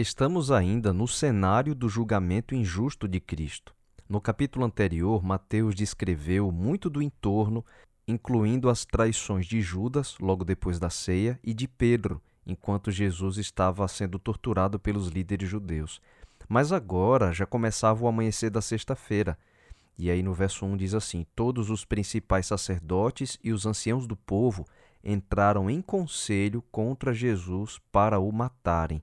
Estamos ainda no cenário do julgamento injusto de Cristo. No capítulo anterior, Mateus descreveu muito do entorno, incluindo as traições de Judas, logo depois da ceia, e de Pedro, enquanto Jesus estava sendo torturado pelos líderes judeus. Mas agora já começava o amanhecer da sexta-feira. E aí no verso 1 diz assim: Todos os principais sacerdotes e os anciãos do povo entraram em conselho contra Jesus para o matarem.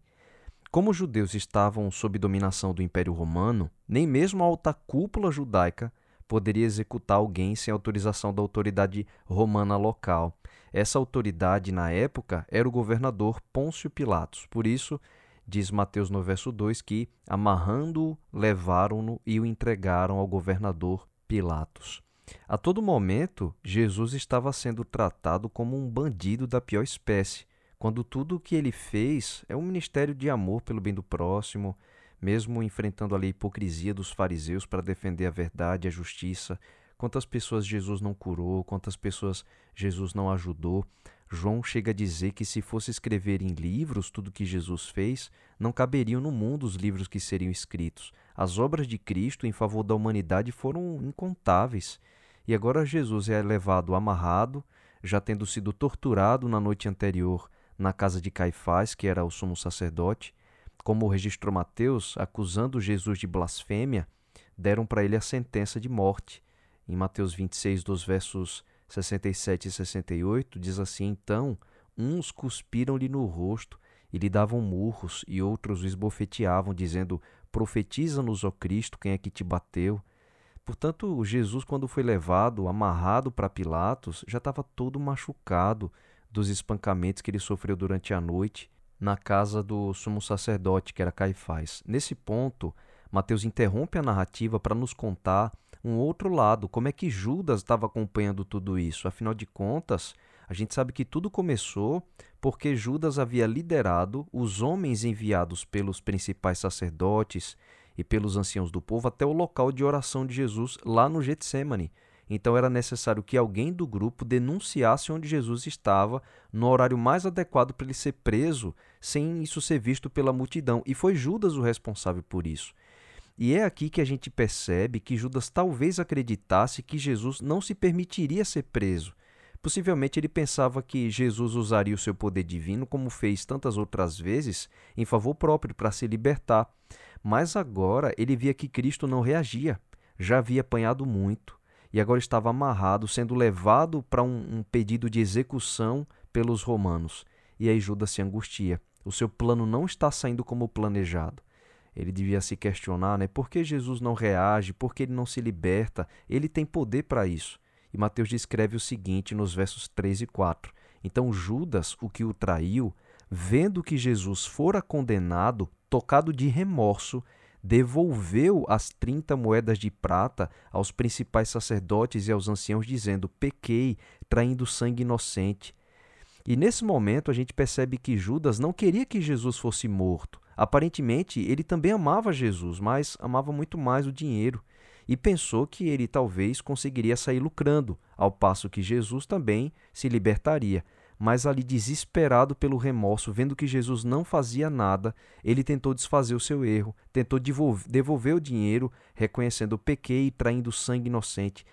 Como os judeus estavam sob dominação do Império Romano, nem mesmo a alta cúpula judaica poderia executar alguém sem autorização da autoridade romana local. Essa autoridade, na época, era o governador Pôncio Pilatos. Por isso, diz Mateus no verso 2 que, amarrando-o, levaram-no e o entregaram ao governador Pilatos. A todo momento, Jesus estava sendo tratado como um bandido da pior espécie, quando tudo o que ele fez é um ministério de amor pelo bem do próximo, mesmo enfrentando a hipocrisia dos fariseus para defender a verdade e a justiça. Quantas pessoas Jesus não curou, quantas pessoas Jesus não ajudou. João chega a dizer que se fosse escrever em livros tudo que Jesus fez, não caberiam no mundo os livros que seriam escritos. As obras de Cristo em favor da humanidade foram incontáveis. E agora Jesus é levado amarrado, já tendo sido torturado na noite anterior na casa de Caifás, que era o sumo sacerdote, como registrou Mateus, acusando Jesus de blasfêmia, deram para ele a sentença de morte. Em Mateus 26, dos versos 67 e 68, diz assim: Então, uns cuspiram-lhe no rosto e lhe davam murros, e outros o esbofeteavam, dizendo: Profetiza-nos, ó Cristo, quem é que te bateu? Portanto, Jesus, quando foi levado, amarrado para Pilatos, já estava todo machucado dos espancamentos que ele sofreu durante a noite na casa do sumo sacerdote, que era Caifás. Nesse ponto, Mateus interrompe a narrativa para nos contar um outro lado, como é que Judas estava acompanhando tudo isso. Afinal de contas, a gente sabe que tudo começou porque Judas havia liderado os homens enviados pelos principais sacerdotes e pelos anciãos do povo até o local de oração de Jesus lá no Getsemane. Então era necessário que alguém do grupo denunciasse onde Jesus estava no horário mais adequado para ele ser preso, sem isso ser visto pela multidão. E foi Judas o responsável por isso. E é aqui que a gente percebe que Judas talvez acreditasse que Jesus não se permitiria ser preso. Possivelmente ele pensava que Jesus usaria o seu poder divino, como fez tantas outras vezes, em favor próprio para se libertar. Mas agora ele via que Cristo não reagia. Já havia apanhado muito, e agora estava amarrado, sendo levado para um, um pedido de execução pelos romanos. E aí Judas se angustia. O seu plano não está saindo como planejado. Ele devia se questionar, né? Por que Jesus não reage? Por que ele não se liberta? Ele tem poder para isso. E Mateus descreve o seguinte nos versos 3 e 4. Então Judas, o que o traiu, vendo que Jesus fora condenado, tocado de remorso, devolveu as trinta moedas de prata aos principais sacerdotes e aos anciãos, dizendo: Pequei, traindo sangue inocente. E nesse momento a gente percebe que Judas não queria que Jesus fosse morto. Aparentemente, ele também amava Jesus, mas amava muito mais o dinheiro e pensou que ele talvez conseguiria sair lucrando, ao passo que Jesus também se libertaria mas ali desesperado pelo remorso, vendo que Jesus não fazia nada, ele tentou desfazer o seu erro, tentou devolver o dinheiro, reconhecendo pequei e traindo sangue inocente.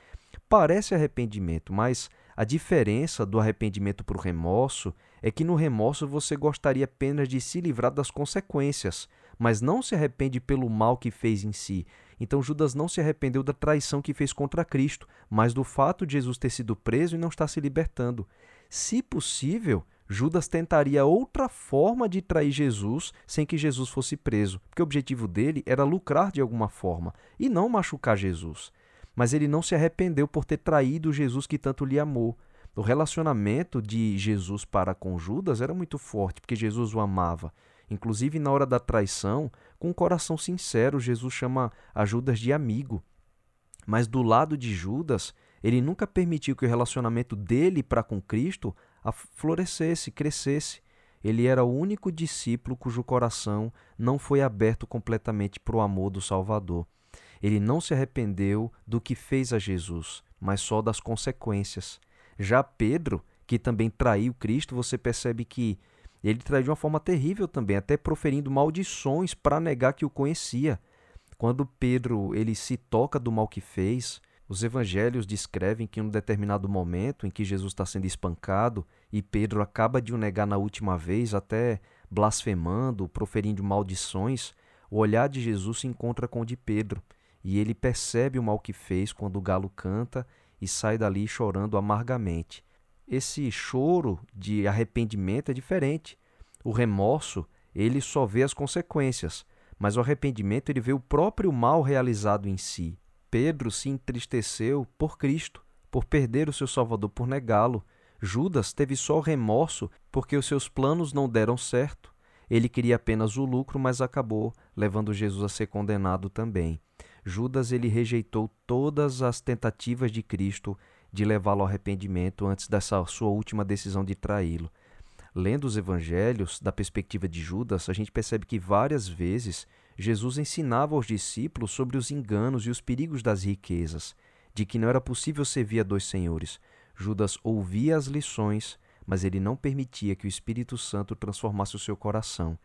Parece arrependimento, mas a diferença do arrependimento para o remorso é que no remorso você gostaria apenas de se livrar das consequências, mas não se arrepende pelo mal que fez em si. Então Judas não se arrependeu da traição que fez contra Cristo, mas do fato de Jesus ter sido preso e não estar se libertando. Se possível, Judas tentaria outra forma de trair Jesus sem que Jesus fosse preso, porque o objetivo dele era lucrar de alguma forma e não machucar Jesus. Mas ele não se arrependeu por ter traído Jesus que tanto lhe amou. O relacionamento de Jesus para com Judas era muito forte, porque Jesus o amava. Inclusive, na hora da traição, com um coração sincero, Jesus chama a Judas de amigo. Mas do lado de Judas, ele nunca permitiu que o relacionamento dele para com Cristo florescesse, crescesse. Ele era o único discípulo cujo coração não foi aberto completamente para o amor do Salvador. Ele não se arrependeu do que fez a Jesus, mas só das consequências. Já Pedro, que também traiu Cristo, você percebe que Ele traiu de uma forma terrível também, até proferindo maldições para negar que o conhecia. Quando Pedro ele se toca do mal que fez, os evangelhos descrevem que em um determinado momento em que Jesus está sendo espancado e Pedro acaba de o negar na última vez, até blasfemando, proferindo maldições, o olhar de Jesus se encontra com o de Pedro e ele percebe o mal que fez quando o galo canta e sai dali chorando amargamente. Esse choro de arrependimento é diferente. O remorso, ele só vê as consequências, mas o arrependimento ele vê o próprio mal realizado em si. Pedro se entristeceu por Cristo, por perder o seu Salvador, por negá-lo. Judas teve só remorso porque os seus planos não deram certo. Ele queria apenas o lucro, mas acabou levando Jesus a ser condenado também. Judas ele rejeitou todas as tentativas de Cristo de levá-lo ao arrependimento antes dessa sua última decisão de traí-lo. Lendo os evangelhos, da perspectiva de Judas, a gente percebe que várias vezes Jesus ensinava aos discípulos sobre os enganos e os perigos das riquezas, de que não era possível servir a dois senhores. Judas ouvia as lições, mas ele não permitia que o Espírito Santo transformasse o seu coração.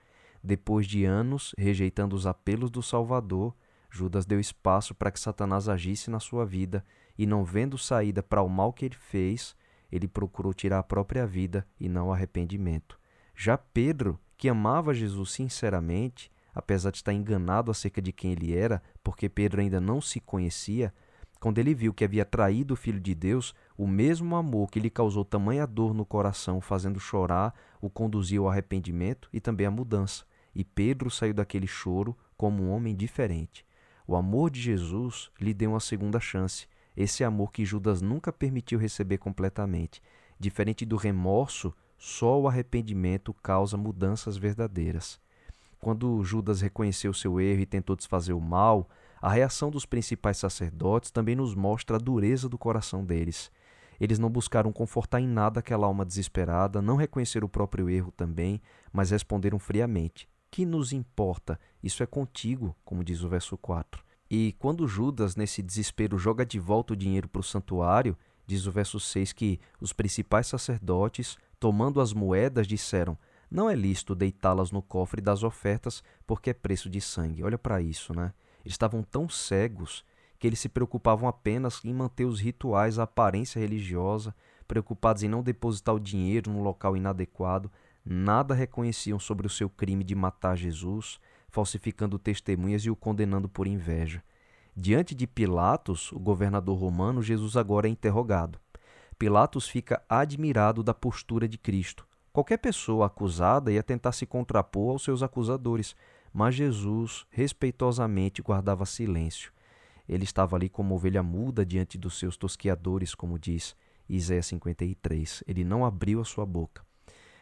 Depois de anos rejeitando os apelos do Salvador, Judas deu espaço para que Satanás agisse na sua vida e, não vendo saída para o mal que ele fez, ele procurou tirar a própria vida e não o arrependimento. Já Pedro, que amava Jesus sinceramente, apesar de estar enganado acerca de quem ele era, porque Pedro ainda não se conhecia, quando ele viu que havia traído o Filho de Deus, o mesmo amor que lhe causou tamanha dor no coração, fazendo chorar, o conduziu ao arrependimento e também à mudança. E Pedro saiu daquele choro como um homem diferente. O amor de Jesus lhe deu uma segunda chance, esse amor que Judas nunca permitiu receber completamente. Diferente do remorso, só o arrependimento causa mudanças verdadeiras. Quando Judas reconheceu seu erro e tentou desfazer o mal, a reação dos principais sacerdotes também nos mostra a dureza do coração deles. Eles não buscaram confortar em nada aquela alma desesperada, não reconheceram o próprio erro também, mas responderam friamente: Que nos importa? Isso é contigo, como diz o verso 4. E quando Judas, nesse desespero, joga de volta o dinheiro para o santuário, diz o verso 6 que os principais sacerdotes, tomando as moedas, disseram: Não é lícito deitá-las no cofre das ofertas, porque é preço de sangue. Olha para isso, né? Eles estavam tão cegos que eles se preocupavam apenas em manter os rituais, a aparência religiosa, preocupados em não depositar o dinheiro no local inadequado, nada reconheciam sobre o seu crime de matar Jesus, falsificando testemunhas e o condenando por inveja. Diante de Pilatos, o governador romano, Jesus agora é interrogado. Pilatos fica admirado da postura de Cristo. Qualquer pessoa acusada ia tentar se contrapor aos seus acusadores, mas Jesus respeitosamente guardava silêncio. Ele estava ali como ovelha muda diante dos seus tosquiadores, como diz Isaías 53. Ele não abriu a sua boca.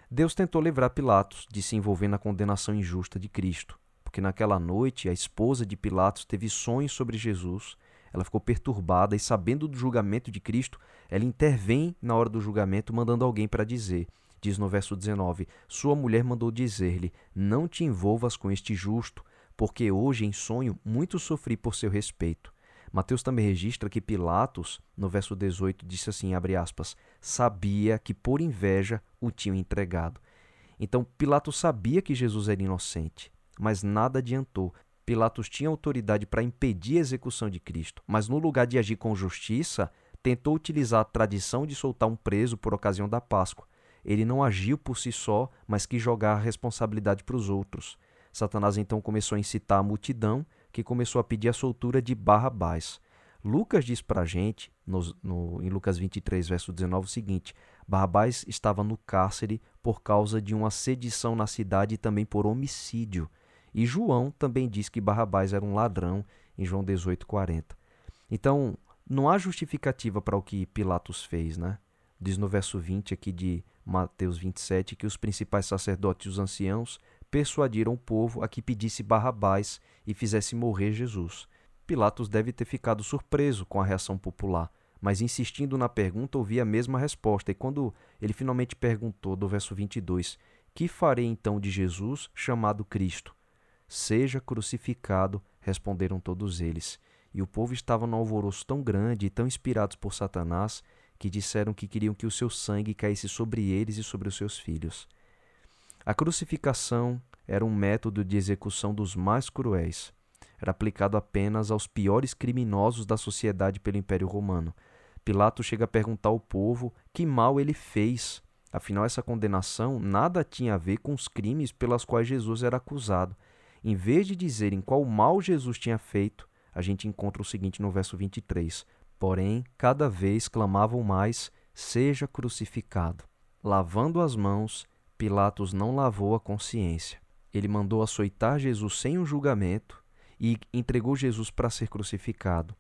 Deus tentou livrar Pilatos de se envolver na condenação injusta de Cristo porque naquela noite a esposa de Pilatos teve sonhos sobre Jesus. Ela ficou perturbada e, sabendo do julgamento de Cristo, ela intervém na hora do julgamento, mandando alguém para dizer. Diz no verso 19: Sua mulher mandou dizer-lhe: Não te envolvas com este justo, porque hoje em sonho muito sofri por seu respeito. Mateus também registra que Pilatos, no verso 18, disse assim, aspas, sabia que por inveja o tinham entregado. Então Pilatos sabia que Jesus era inocente mas nada adiantou. Pilatos tinha autoridade para impedir a execução de Cristo, mas no lugar de agir com justiça, tentou utilizar a tradição de soltar um preso por ocasião da Páscoa. Ele não agiu por si só, mas quis jogar a responsabilidade para os outros. Satanás então começou a incitar a multidão, que começou a pedir a soltura de Barrabás. Lucas diz para a gente, no, no, em Lucas 23, verso 19, o seguinte: Barrabás estava no cárcere por causa de uma sedição na cidade e também por homicídio. E João também diz que Barrabás era um ladrão em João 18:40. Então, não há justificativa para o que Pilatos fez, né? Diz no verso 20 aqui de Mateus 27 que os principais sacerdotes e os anciãos persuadiram o povo a que pedisse Barrabás e fizesse morrer Jesus. Pilatos deve ter ficado surpreso com a reação popular, mas insistindo na pergunta, ouvia a mesma resposta. E quando ele finalmente perguntou, do verso 22, que farei então de Jesus chamado Cristo? Seja crucificado, responderam todos eles. E o povo estava num alvoroço tão grande e tão inspirados por Satanás que disseram que queriam que o seu sangue caísse sobre eles e sobre os seus filhos. A crucificação era um método de execução dos mais cruéis. Era aplicado apenas aos piores criminosos da sociedade pelo Império Romano. Pilatos chega a perguntar ao povo que mal ele fez. Afinal, essa condenação nada tinha a ver com os crimes pelas quais Jesus era acusado. Em vez de dizerem qual mal Jesus tinha feito, a gente encontra o seguinte no verso 23: Porém, cada vez clamavam mais: Seja crucificado. Lavando as mãos, Pilatos não lavou a consciência. Ele mandou açoitar Jesus sem um julgamento e entregou Jesus para ser crucificado.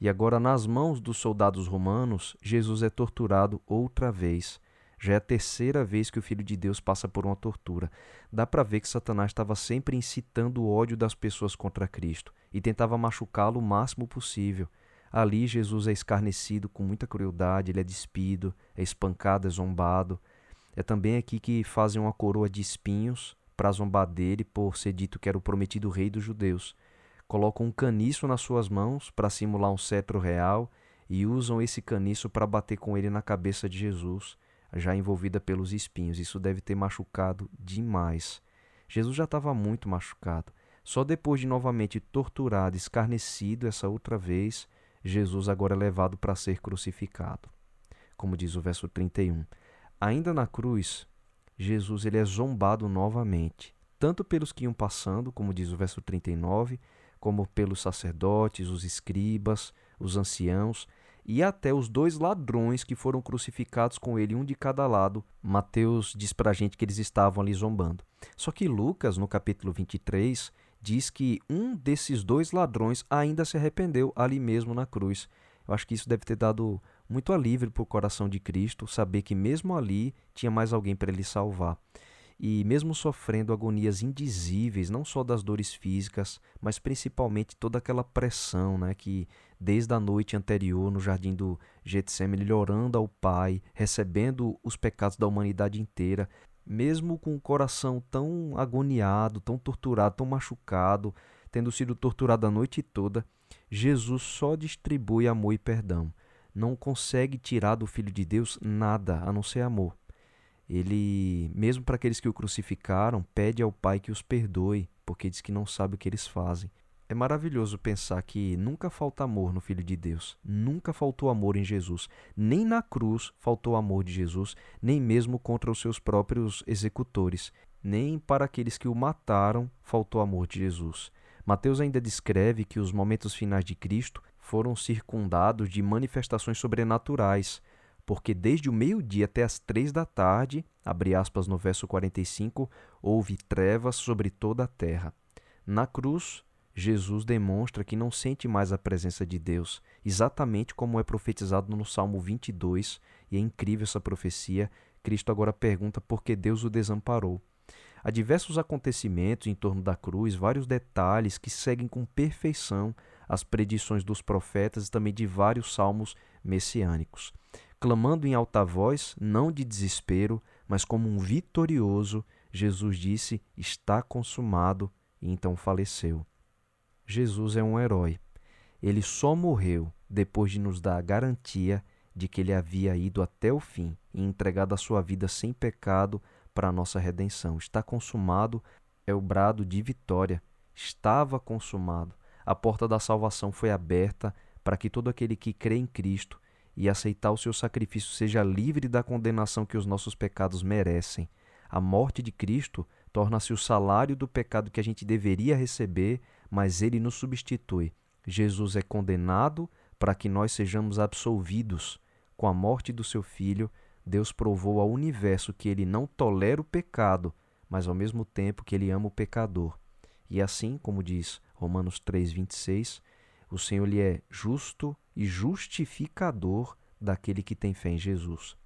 E agora, nas mãos dos soldados romanos, Jesus é torturado outra vez. Já é a terceira vez que o Filho de Deus passa por uma tortura. Dá para ver que Satanás estava sempre incitando o ódio das pessoas contra Cristo e tentava machucá-lo o máximo possível. Ali, Jesus é escarnecido com muita crueldade, ele é despido, é espancado, é zombado. É também aqui que fazem uma coroa de espinhos para zombar dele por ser dito que era o prometido rei dos judeus. Colocam um caniço nas suas mãos para simular um cetro real e usam esse caniço para bater com ele na cabeça de Jesus já envolvida pelos espinhos. Isso deve ter machucado demais. Jesus já estava muito machucado. Só depois de novamente torturado, escarnecido essa outra vez, Jesus agora é levado para ser crucificado. Como diz o verso 31. Ainda na cruz, Jesus ele é zombado novamente, tanto pelos que iam passando, como diz o verso 39, como pelos sacerdotes, os escribas, os anciãos, e até os dois ladrões que foram crucificados com ele, um de cada lado. Mateus diz para a gente que eles estavam ali zombando. Só que Lucas, no capítulo 23, diz que um desses dois ladrões ainda se arrependeu ali mesmo na cruz. Eu acho que isso deve ter dado muito alívio para o coração de Cristo, saber que mesmo ali tinha mais alguém para ele salvar e, mesmo sofrendo agonias indizíveis, não só das dores físicas, mas principalmente toda aquela pressão né, que, desde a noite anterior, no jardim do Getsemane, ele orando ao Pai, recebendo os pecados da humanidade inteira, mesmo com o coração tão agoniado, tão torturado, tão machucado, tendo sido torturado a noite toda, Jesus só distribui amor e perdão. Não consegue tirar do Filho de Deus nada a não ser amor ele, mesmo para aqueles que o crucificaram, pede ao Pai que os perdoe, porque diz que não sabe o que eles fazem. É maravilhoso pensar que nunca falta amor no Filho de Deus, nunca faltou amor em Jesus, nem na cruz faltou amor de Jesus, nem mesmo contra os seus próprios executores, nem para aqueles que o mataram faltou amor de Jesus. Mateus ainda descreve que os momentos finais de Cristo foram circundados de manifestações sobrenaturais, porque desde o meio-dia até as três da tarde, abre aspas no verso 45, houve trevas sobre toda a terra. Na cruz, Jesus demonstra que não sente mais a presença de Deus, exatamente como é profetizado no Salmo 22, e é incrível essa profecia. Cristo agora pergunta por que Deus o desamparou. Há diversos acontecimentos em torno da cruz, vários detalhes que seguem com perfeição as predições dos profetas e também de vários salmos messiânicos clamando em alta voz, não de desespero, mas como um vitorioso, Jesus disse: Está consumado, e então faleceu. Jesus é um herói. Ele só morreu depois de nos dar a garantia de que ele havia ido até o fim e entregado a sua vida sem pecado para a nossa redenção. Está consumado é o brado de vitória. Estava consumado. A porta da salvação foi aberta para que todo aquele que crê em Cristo e aceitar o seu sacrifício seja livre da condenação que os nossos pecados merecem. A morte de Cristo torna-se o salário do pecado que a gente deveria receber, mas ele nos substitui. Jesus é condenado para que nós sejamos absolvidos. Com a morte do seu filho, Deus provou ao universo que ele não tolera o pecado, mas ao mesmo tempo que ele ama o pecador. E assim, como diz Romanos 3:26, o Senhor lhe é justo e justificador daquele que tem fé em Jesus.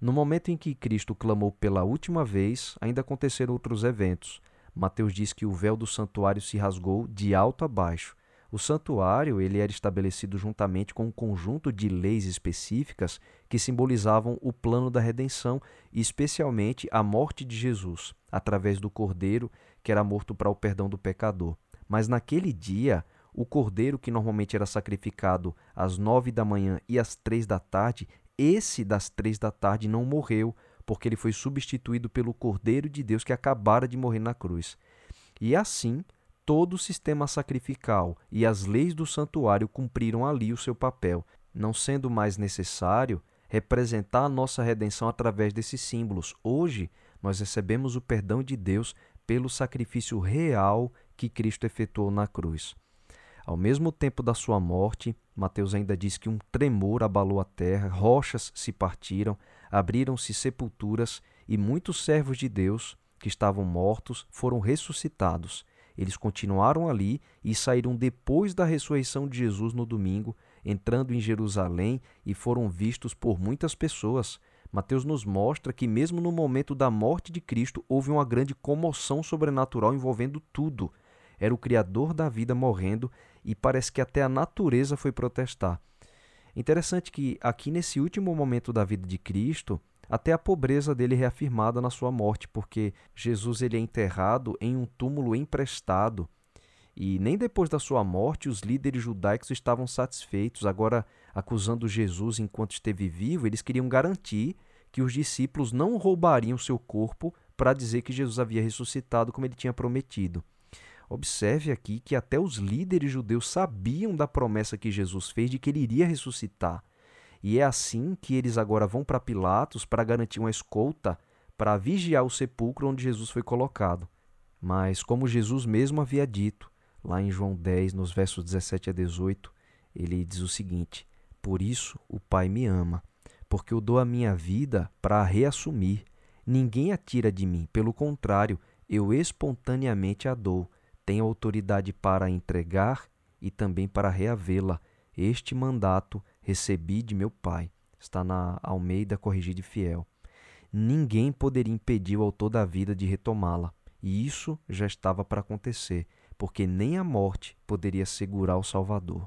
No momento em que Cristo clamou pela última vez, ainda aconteceram outros eventos. Mateus diz que o véu do santuário se rasgou de alto a baixo. O santuário ele era estabelecido juntamente com um conjunto de leis específicas que simbolizavam o plano da redenção e especialmente a morte de Jesus, através do cordeiro que era morto para o perdão do pecador. Mas naquele dia, o cordeiro que normalmente era sacrificado às nove da manhã e às três da tarde, esse das três da tarde não morreu, porque ele foi substituído pelo Cordeiro de Deus que acabara de morrer na cruz. E assim, todo o sistema sacrificial e as leis do santuário cumpriram ali o seu papel, não sendo mais necessário representar a nossa redenção através desses símbolos. Hoje, nós recebemos o perdão de Deus pelo sacrifício real que Cristo efetuou na cruz. Ao mesmo tempo da sua morte, Mateus ainda diz que um tremor abalou a terra, rochas se partiram, abriram-se sepulturas e muitos servos de Deus que estavam mortos foram ressuscitados. Eles continuaram ali e saíram depois da ressurreição de Jesus no domingo, entrando em Jerusalém e foram vistos por muitas pessoas. Mateus nos mostra que, mesmo no momento da morte de Cristo, houve uma grande comoção sobrenatural envolvendo tudo. Era o Criador da vida morrendo e parece que até a natureza foi protestar. Interessante que aqui nesse último momento da vida de Cristo, até a pobreza dele é reafirmada na sua morte, porque Jesus ele é enterrado em um túmulo emprestado. E nem depois da sua morte os líderes judaicos estavam satisfeitos. Agora, acusando Jesus enquanto esteve vivo, eles queriam garantir que os discípulos não roubariam seu corpo para dizer que Jesus havia ressuscitado como ele tinha prometido. Observe aqui que até os líderes judeus sabiam da promessa que Jesus fez de que ele iria ressuscitar. E é assim que eles agora vão para Pilatos para garantir uma escolta para vigiar o sepulcro onde Jesus foi colocado. Mas, como Jesus mesmo havia dito, lá em João 10, nos versos 17 a 18, ele diz o seguinte: Por isso o Pai me ama, porque eu dou a minha vida para a reassumir. Ninguém a tira de mim, pelo contrário, eu espontaneamente a dou tem autoridade para entregar e também para reavê-la. Este mandato recebi de meu Pai. Está na Almeida Corrigida e Fiel. Ninguém poderia impedir o autor da vida de retomá-la. E isso já estava para acontecer, porque nem a morte poderia segurar o Salvador.